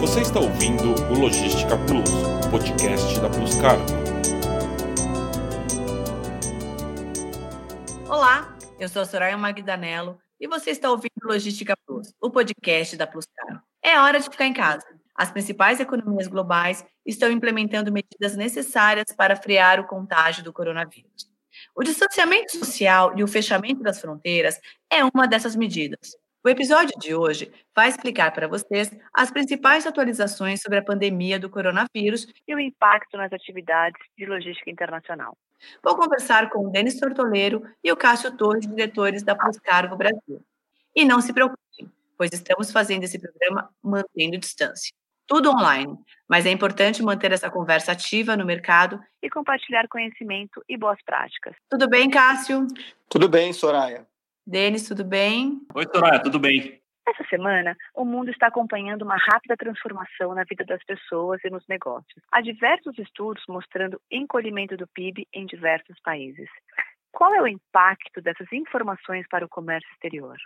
Você está ouvindo o Logística Plus, podcast da Plus Cargo. Olá, eu sou a Soraya Magdanello e você está ouvindo Logística Plus, o podcast da Plus Cargo. É hora de ficar em casa. As principais economias globais estão implementando medidas necessárias para frear o contágio do coronavírus. O distanciamento social e o fechamento das fronteiras é uma dessas medidas. O episódio de hoje vai explicar para vocês as principais atualizações sobre a pandemia do coronavírus e o impacto nas atividades de logística internacional. Vou conversar com o Denis Tortoleiro e o Cássio Torres, diretores da Plus Cargo Brasil. E não se preocupem, pois estamos fazendo esse programa mantendo distância. Tudo online, mas é importante manter essa conversa ativa no mercado e compartilhar conhecimento e boas práticas. Tudo bem, Cássio? Tudo bem, Soraya. Denis, tudo bem? Oi, Soraya, tudo bem? Essa semana, o mundo está acompanhando uma rápida transformação na vida das pessoas e nos negócios. Há diversos estudos mostrando encolhimento do PIB em diversos países. Qual é o impacto dessas informações para o comércio exterior?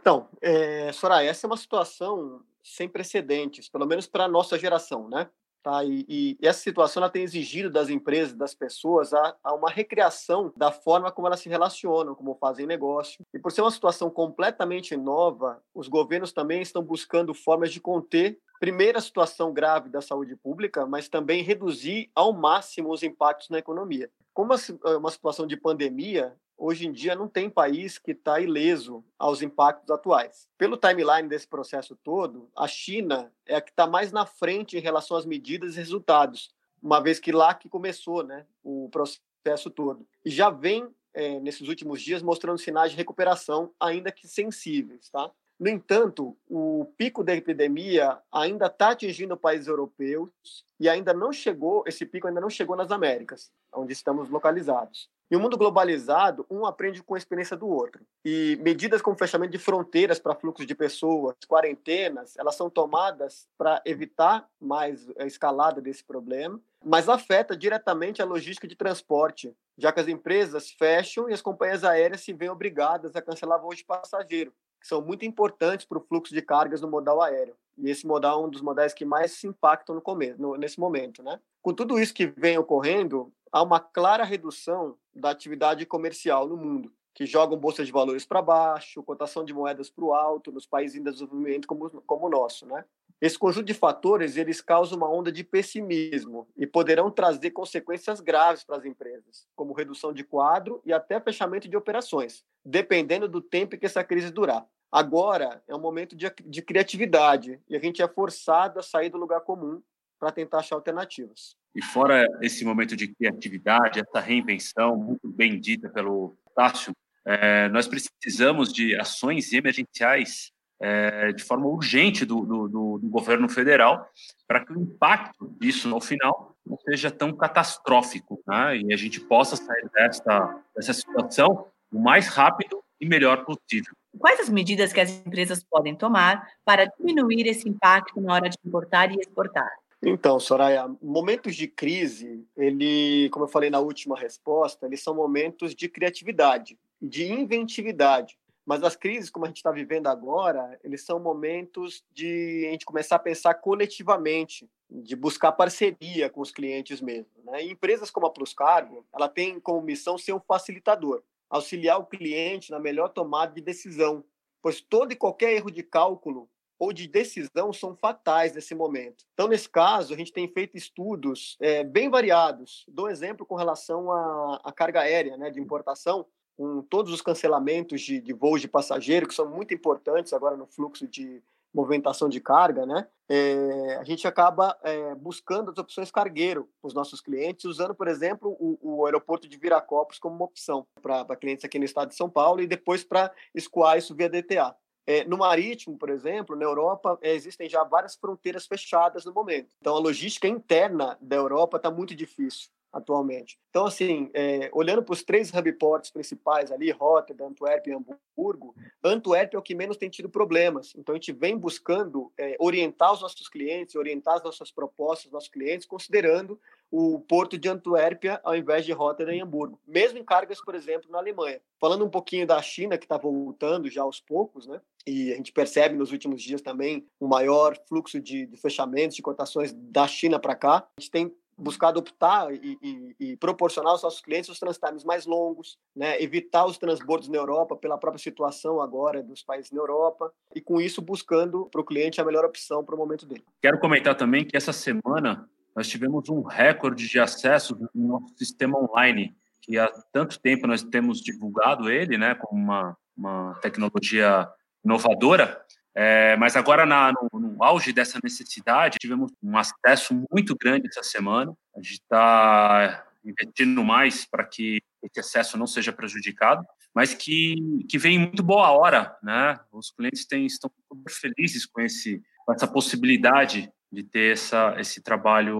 Então, é, Soraya, essa é uma situação sem precedentes, pelo menos para a nossa geração, né? Tá? E, e, essa situação ela tem exigido das empresas, das pessoas, a, a, uma recriação da forma como elas se relacionam, como fazem negócio. E por ser uma situação completamente nova, os governos também estão buscando formas de conter, primeiro, a situação grave da saúde pública, mas também reduzir ao máximo os impactos na economia. Como uma situação de pandemia, hoje em dia não tem país que está ileso aos impactos atuais. Pelo timeline desse processo todo, a China é a que está mais na frente em relação às medidas e resultados, uma vez que lá que começou né, o processo todo. E já vem, é, nesses últimos dias, mostrando sinais de recuperação, ainda que sensíveis. Tá? No entanto, o pico da epidemia ainda está atingindo países europeus e ainda não chegou, esse pico ainda não chegou nas Américas, onde estamos localizados. Em um mundo globalizado, um aprende com a experiência do outro. E medidas como fechamento de fronteiras para fluxos de pessoas, quarentenas, elas são tomadas para evitar mais a escalada desse problema, mas afeta diretamente a logística de transporte, já que as empresas fecham e as companhias aéreas se veem obrigadas a cancelar voos de passageiro, que são muito importantes para o fluxo de cargas no modal aéreo. E esse modal é um dos modais que mais se impactam no começo, no, nesse momento, né? Com tudo isso que vem ocorrendo, há uma clara redução da atividade comercial no mundo, que jogam bolsas de valores para baixo, cotação de moedas para o alto nos países em desenvolvimento como, como o nosso, né? Esse conjunto de fatores eles causam uma onda de pessimismo e poderão trazer consequências graves para as empresas, como redução de quadro e até fechamento de operações, dependendo do tempo que essa crise durar. Agora é um momento de, de criatividade e a gente é forçado a sair do lugar comum para tentar achar alternativas. E fora esse momento de criatividade, essa reinvenção, muito bem dita pelo Tássio, é, nós precisamos de ações emergenciais é, de forma urgente do, do, do governo federal para que o impacto disso, no final, não seja tão catastrófico né? e a gente possa sair dessa, dessa situação o mais rápido e melhor possível. Quais as medidas que as empresas podem tomar para diminuir esse impacto na hora de importar e exportar? Então, Soraya, momentos de crise, ele, como eu falei na última resposta, eles são momentos de criatividade, de inventividade. Mas as crises, como a gente está vivendo agora, eles são momentos de a gente começar a pensar coletivamente, de buscar parceria com os clientes mesmo. Né? E empresas como a Plus Cargo, ela tem como missão ser um facilitador, auxiliar o cliente na melhor tomada de decisão, pois todo e qualquer erro de cálculo ou de decisão são fatais nesse momento. Então, nesse caso, a gente tem feito estudos é, bem variados. Dou um exemplo com relação à, à carga aérea né, de importação, com todos os cancelamentos de, de voos de passageiro, que são muito importantes agora no fluxo de movimentação de carga, né? É, a gente acaba é, buscando as opções cargueiro para os nossos clientes, usando, por exemplo, o, o aeroporto de Viracopos como uma opção para clientes aqui no estado de São Paulo e depois para escoar isso via DTA. É, no marítimo, por exemplo, na Europa, é, existem já várias fronteiras fechadas no momento. Então, a logística interna da Europa está muito difícil atualmente. Então, assim, é, olhando para os três hubports principais ali, Rotterdam, Antuérpia e Hamburgo, Antuérpia é o que menos tem tido problemas. Então, a gente vem buscando é, orientar os nossos clientes, orientar as nossas propostas, nossos clientes, considerando o porto de Antuérpia ao invés de Rotterdam e Hamburgo, mesmo em cargas, por exemplo, na Alemanha. Falando um pouquinho da China, que está voltando já aos poucos, né? e a gente percebe nos últimos dias também um maior fluxo de, de fechamentos, de cotações da China para cá. A gente tem buscado optar e, e, e, proporcionar aos nossos clientes os transtimes mais longos, né? evitar os transbordos na Europa pela própria situação agora dos países na Europa e com isso buscando para o cliente a melhor opção para o momento dele. Quero comentar também que essa semana nós tivemos um recorde de acesso no nosso sistema online, que há tanto tempo nós temos divulgado ele, né, como uma, uma tecnologia inovadora, é, mas agora, na, no, no, auge dessa necessidade, tivemos um acesso muito grande essa semana. A gente está investindo mais para que esse acesso não seja prejudicado, mas que, que vem muito boa hora. Né? Os clientes têm, estão super felizes com, esse, com essa possibilidade de ter essa, esse trabalho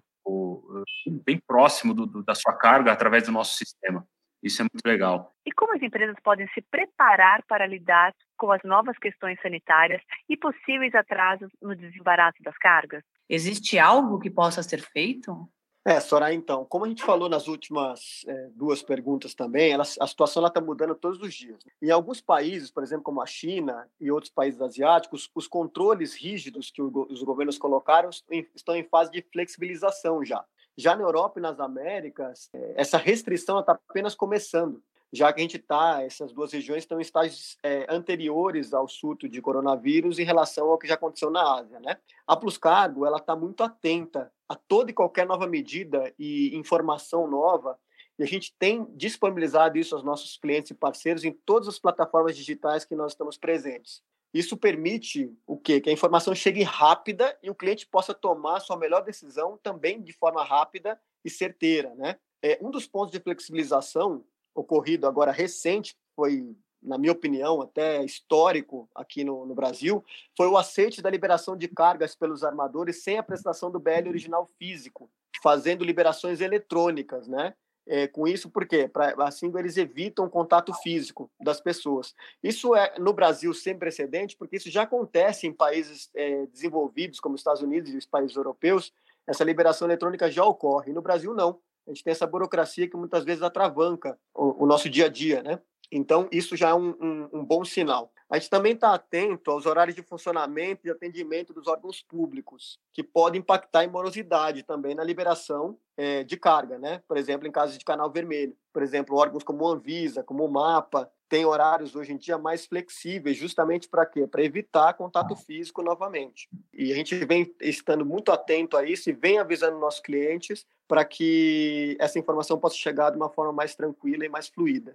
bem próximo do, do, da sua carga através do nosso sistema. Isso é muito legal. E como as empresas podem se preparar para lidar com as novas questões sanitárias e possíveis atrasos no desembaraço das cargas? Existe algo que possa ser feito? É, Soraya, então, como a gente falou nas últimas é, duas perguntas também, ela, a situação está mudando todos os dias. Em alguns países, por exemplo, como a China e outros países asiáticos, os controles rígidos que o, os governos colocaram estão em fase de flexibilização já. Já na Europa e nas Américas, é, essa restrição está apenas começando já que a gente está, essas duas regiões estão em estágios é, anteriores ao surto de coronavírus em relação ao que já aconteceu na Ásia, né? A Plus Cargo, ela está muito atenta a toda e qualquer nova medida e informação nova, e a gente tem disponibilizado isso aos nossos clientes e parceiros em todas as plataformas digitais que nós estamos presentes. Isso permite o quê? Que a informação chegue rápida e o cliente possa tomar sua melhor decisão também de forma rápida e certeira, né? É, um dos pontos de flexibilização ocorrido agora recente, foi, na minha opinião, até histórico aqui no, no Brasil, foi o aceite da liberação de cargas pelos armadores sem a prestação do BL original físico, fazendo liberações eletrônicas, né? É, com isso, por quê? Pra, assim eles evitam o contato físico das pessoas. Isso é, no Brasil, sem precedente, porque isso já acontece em países é, desenvolvidos, como os Estados Unidos e os países europeus, essa liberação eletrônica já ocorre. No Brasil, não a gente tem essa burocracia que muitas vezes atravanca o, o nosso dia a dia, né? Então, isso já é um, um, um bom sinal. A gente também está atento aos horários de funcionamento e atendimento dos órgãos públicos, que podem impactar em morosidade também na liberação é, de carga, né? Por exemplo, em casos de canal vermelho. Por exemplo, órgãos como o Anvisa, como o MAPA, têm horários hoje em dia mais flexíveis, justamente para quê? Para evitar contato físico novamente. E a gente vem estando muito atento a isso e vem avisando nossos clientes para que essa informação possa chegar de uma forma mais tranquila e mais fluida.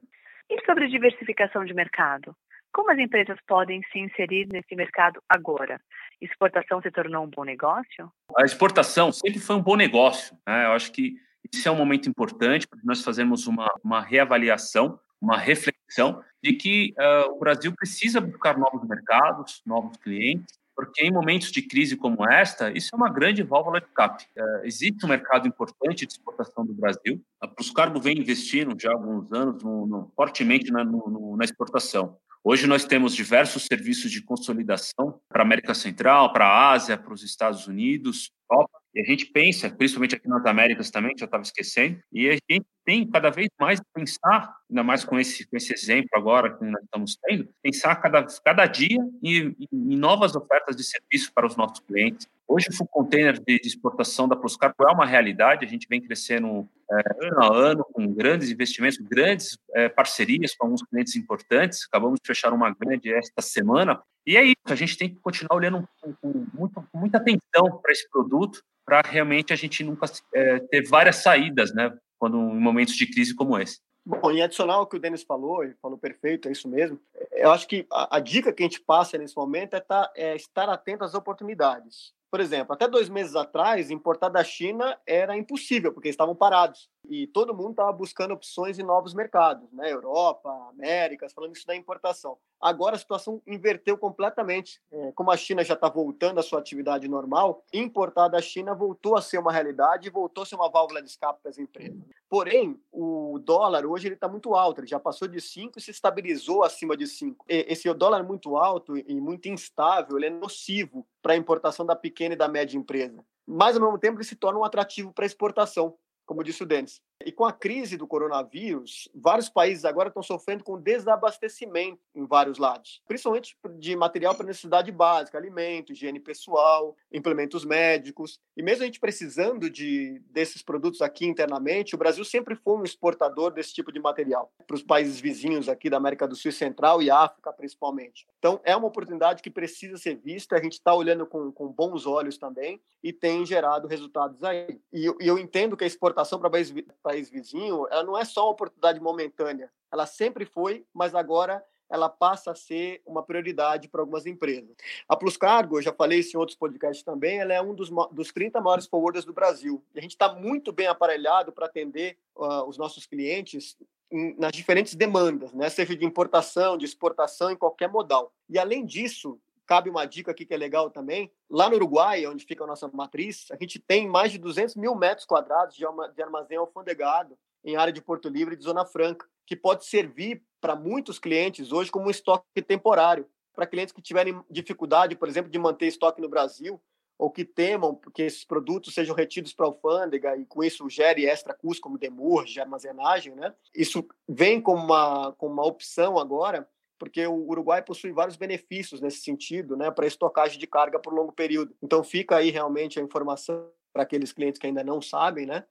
E sobre diversificação de mercado? Como as empresas podem se inserir nesse mercado agora? Exportação se tornou um bom negócio? A exportação sempre foi um bom negócio. Né? Eu acho que isso é um momento importante porque nós fazemos uma, uma reavaliação, uma reflexão de que uh, o Brasil precisa buscar novos mercados, novos clientes, porque em momentos de crise como esta, isso é uma grande válvula de escape. É, existe um mercado importante de exportação do Brasil. A Pluscargo vem investindo já há alguns anos no, no, fortemente na, no, na exportação. Hoje nós temos diversos serviços de consolidação para a América Central, para a Ásia, para os Estados Unidos, Europa. E a gente pensa, principalmente aqui nas Américas também, já estava esquecendo, e a gente tem cada vez mais pensar, ainda mais com esse, com esse exemplo agora que nós estamos tendo, pensar cada, cada dia em, em novas ofertas de serviço para os nossos clientes. Hoje o full container de, exportação da Proscarpo é uma realidade, a gente vem crescendo é, ano a ano com grandes investimentos, grandes é, parcerias com alguns clientes importantes, acabamos de fechar uma grande esta semana, e é isso, a gente tem que continuar olhando com, com, muito, com muita atenção para esse produto, para realmente a gente nunca é, ter várias saídas, né? quando em momentos de crise como esse. Bom, em adicional ao que o Denis falou, ele falou perfeito, é isso mesmo. Eu acho que a, a dica que a gente passa nesse momento é, tá, é estar atento às oportunidades. Por exemplo, até dois meses atrás, importar da China era impossível, porque estavam parados. E todo mundo estava buscando opções em novos mercados, né? Europa, Américas, falando isso da importação. Agora a situação inverteu completamente. É, como a China já está voltando à sua atividade normal, importar da China voltou a ser uma realidade e voltou a ser uma válvula de escape para as empresas. Porém, o dólar hoje ele está muito alto, ele já passou de 5 e se estabilizou acima de 5. Esse dólar muito alto e muito instável, ele é nocivo para a importação da pequena e da média empresa. Mas, ao mesmo tempo, ele se torna um atrativo para a exportação como disse o Denis. E com a crise do coronavírus, vários países agora estão sofrendo com desabastecimento em vários lados, principalmente de material para necessidade básica, alimentos, higiene pessoal, implementos médicos. E mesmo a gente precisando de desses produtos aqui internamente, o Brasil sempre foi um exportador desse tipo de material para os países vizinhos aqui da América do Sul e Central e África, principalmente. Então, é uma oportunidade que precisa ser vista, a gente está olhando com, com bons olhos também e tem gerado resultados aí. E, e eu entendo que a exportação para país, país vizinho, ela não é só uma oportunidade momentânea, ela sempre foi, mas agora ela passa a ser uma prioridade para algumas empresas. A Plus Cargo, eu já falei isso em outros podcasts também, ela é um dos, dos 30 maiores forwarders do Brasil. E a gente está muito bem aparelhado para atender uh, os nossos clientes em, nas diferentes demandas, né? seja de importação, de exportação, em qualquer modal. E, além disso, cabe uma dica aqui que é legal também. Lá no Uruguai, onde fica a nossa matriz, a gente tem mais de 200 mil metros quadrados de, armazém alfandegado em área de Porto Livre e de Zona Franca, que pode servir para muitos clientes hoje como um estoque temporário. Para clientes que tiverem dificuldade, por exemplo, de manter estoque no Brasil, ou que temam que esses produtos sejam retidos para a alfândega e com isso gere extra custo, como demurge, de armazenagem, né? Isso vem como uma, como uma opção agora, porque o Uruguai possui vários benefícios nesse sentido, né, para estocagem de carga por longo período. Então fica aí realmente a informação para aqueles clientes que ainda não sabem, né?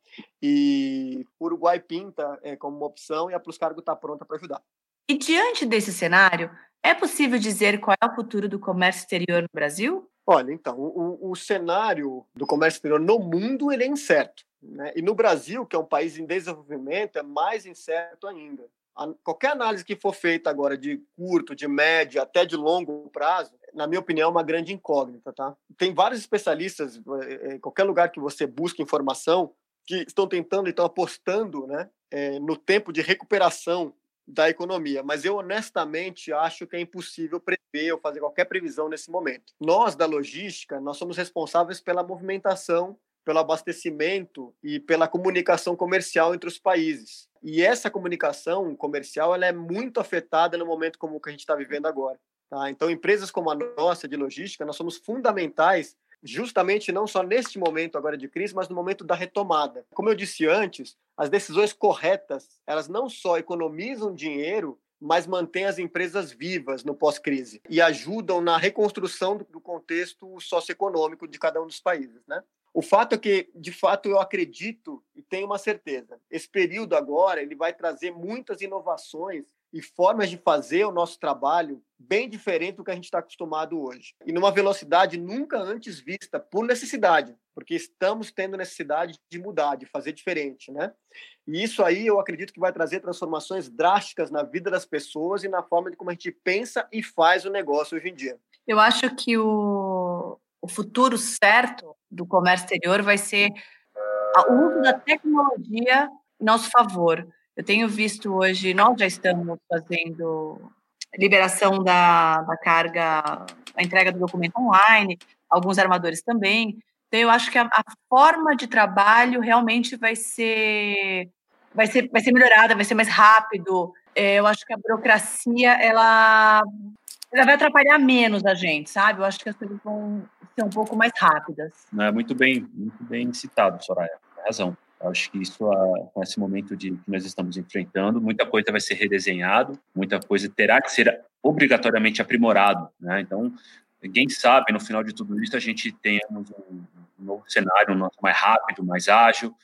E o Uruguai pinta é, como uma opção e a Plus Cargo está pronta para ajudar. E diante desse cenário, é possível dizer qual é o futuro do comércio exterior no Brasil? Olha, então, o, o cenário do comércio exterior no mundo ele é incerto. Né? E no Brasil, que é um país em desenvolvimento, é mais incerto ainda. Qualquer análise que for feita agora de curto, de médio, até de longo prazo, na minha opinião, é uma grande incógnita. Tá? Tem vários especialistas, eh, em qualquer lugar que você busque informação, que estão tentando, estão apostando né, é, no tempo de recuperação da economia, mas eu honestamente acho que é impossível prever ou fazer qualquer previsão nesse momento. Nós da logística, nós somos responsáveis pela movimentação, pelo abastecimento e pela comunicação comercial entre os países. E essa comunicação comercial ela é muito afetada no momento como que a gente está vivendo agora. Tá? Então, empresas como a nossa de logística, nós somos fundamentais justamente não só neste momento agora de crise, mas no momento da retomada. Como eu disse antes, as decisões corretas, elas não só economizam dinheiro, mas mantêm as empresas vivas no pós-crise e ajudam na reconstrução do contexto socioeconômico de cada um dos países, né? O fato é que, de fato, eu acredito tenho uma certeza. Esse período agora ele vai trazer muitas inovações e formas de fazer o nosso trabalho bem diferente do que a gente está acostumado hoje. E numa velocidade nunca antes vista, por necessidade, porque estamos tendo necessidade de mudar, de fazer diferente, né? E isso aí eu acredito que vai trazer transformações drásticas na vida das pessoas e na forma de como a gente pensa e faz o negócio hoje em dia. Eu acho que o, o futuro certo do comércio exterior vai ser o uso da tecnologia em nosso favor. Eu tenho visto hoje, nós já estamos fazendo liberação da, da carga, a entrega do documento online, alguns armadores também. Então, eu acho que a, a forma de trabalho realmente vai ser, vai ser, vai ser melhorada, vai ser mais rápido. É, eu acho que a burocracia, ela, ela vai atrapalhar menos a gente, sabe? Eu acho que as coisas vão ser um pouco mais rápidas. É muito bem, muito bem citado, Soraya. Tem razão. Acho que isso, com esse momento de, que nós estamos enfrentando, muita coisa vai ser redesenhado, muita coisa terá que ser obrigatoriamente aprimorado. Né? Então, quem sabe, no final de tudo isso, a gente tenhamos um, um novo cenário, um mais rápido, mais ágil,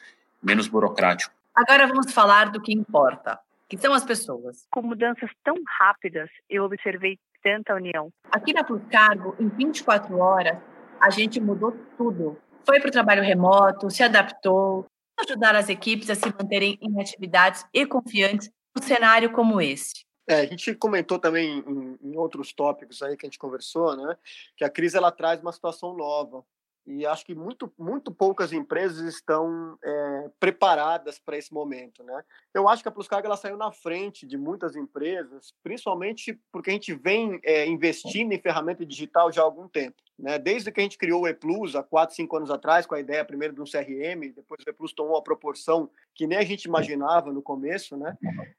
menos burocrático. Agora vamos falar do que importa, que são as pessoas. Com mudanças tão rápidas, eu observei tanta união. Aqui na Plus Cargo, em 24 horas, a gente mudou tudo. Foi para o trabalho remoto, se adaptou, ajudar as equipes a se manterem em atividades e confiantes num cenário como esse? É, a gente comentou também em, em, outros tópicos aí que a gente conversou, né, que a crise ela traz uma situação nova e acho que muito, muito poucas empresas estão é, preparadas para esse momento, né? Eu acho que a Pluscarga ela saiu na frente de muitas empresas, principalmente porque a gente vem é, investindo em ferramenta digital já há algum tempo, né? Desde que a gente criou o ePlus há quatro, cinco anos atrás, com a ideia primeiro de um CRM, depois o ePlus tomou a proporção que nem a gente imaginava no começo, né?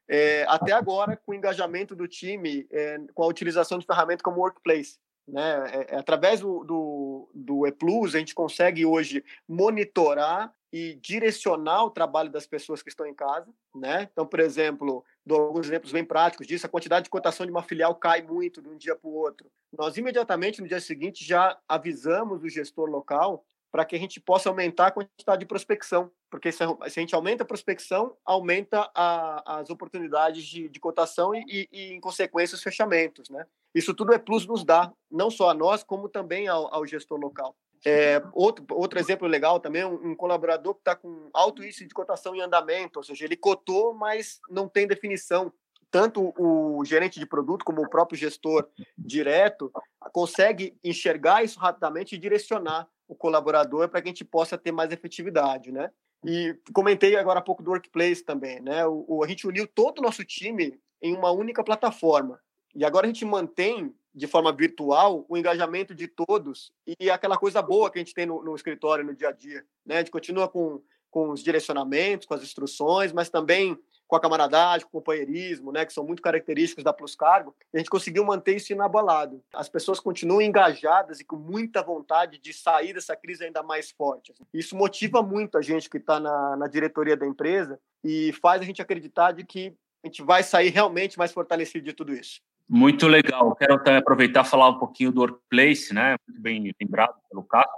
É, até agora com o engajamento do time é, com a utilização de ferramentas como Workplace. Né? É, é, através do, do, do ePlus, a gente consegue hoje monitorar e direcionar o trabalho das pessoas que estão em casa, né? Então, por exemplo, dou alguns exemplos bem práticos disso, a quantidade de cotação de uma filial cai muito de um dia para o outro. Nós imediatamente no dia seguinte já avisamos o gestor local para que a gente possa aumentar a quantidade de prospecção, porque se a gente aumenta a prospecção, aumenta a, as oportunidades de, de cotação e, e, em consequência, os fechamentos. Né? Isso tudo é Plus nos dá, não só a nós, como também ao, ao gestor local. É, outro, outro exemplo legal também, um, um colaborador que está com alto índice de cotação em andamento, ou seja, ele cotou, mas não tem definição. Tanto o gerente de produto como o próprio gestor direto consegue enxergar isso rapidamente e direcionar o colaborador para que a gente possa ter mais efetividade, né? E comentei agora há pouco do Workplace também, né? O, o, a gente uniu todo o nosso time em uma única plataforma. E agora a gente mantém de forma virtual o engajamento de todos e aquela coisa boa que a gente tem no, no escritório, no dia a dia. Né? A gente continua com, com os direcionamentos, com as instruções, mas também com a camaradagem, com o companheirismo, né, que são muito característicos da Plus Cargo, a gente conseguiu manter isso inabalado. As pessoas continuam engajadas e com muita vontade de sair dessa crise ainda mais forte. Isso motiva muito a gente que está na, na diretoria da empresa e faz a gente acreditar de que a gente vai sair realmente mais fortalecido de tudo isso. Muito legal. Quero também aproveitar e falar um pouquinho do Workplace, né? Muito bem lembrado pelo Cássio.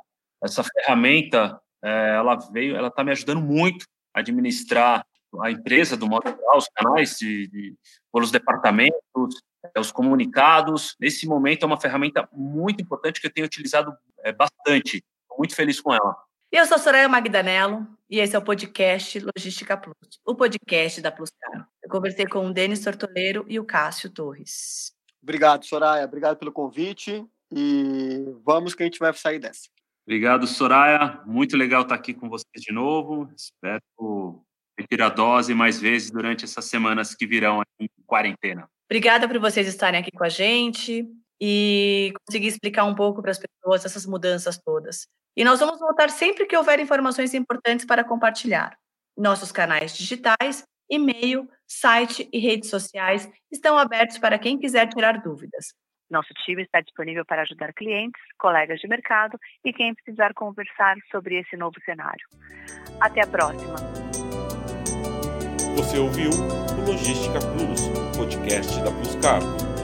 Essa ferramenta, é, ela veio, ela está me ajudando muito a administrar a empresa, do modo geral, os canais de, de, pelos departamentos, é, os comunicados. Nesse momento é uma ferramenta muito importante que eu tenho utilizado é, bastante. Estou muito feliz com ela. Eu sou Soraya Magdanello e esse é o podcast Logística Plus, o podcast da Plus Caro. Eu conversei com o Denis Tortoleiro e o Cássio Torres. Obrigado, Soraya. Obrigado pelo convite e vamos que a gente vai sair dessa. Obrigado, Soraya. Muito legal estar aqui com vocês de novo. Espero repetir a dose mais vezes durante essas semanas que virão em quarentena. Obrigada por vocês estarem aqui com a gente e conseguir explicar um pouco para as pessoas essas mudanças todas. E nós vamos voltar sempre que houver informações importantes para compartilhar. Nossos canais digitais, e-mail, site e redes sociais estão abertos para quem quiser tirar dúvidas. Nosso time está disponível para ajudar clientes, colegas de mercado e quem precisar conversar sobre esse novo cenário. Até a próxima! Você ouviu o Logística Plus, podcast da Plus Cargo.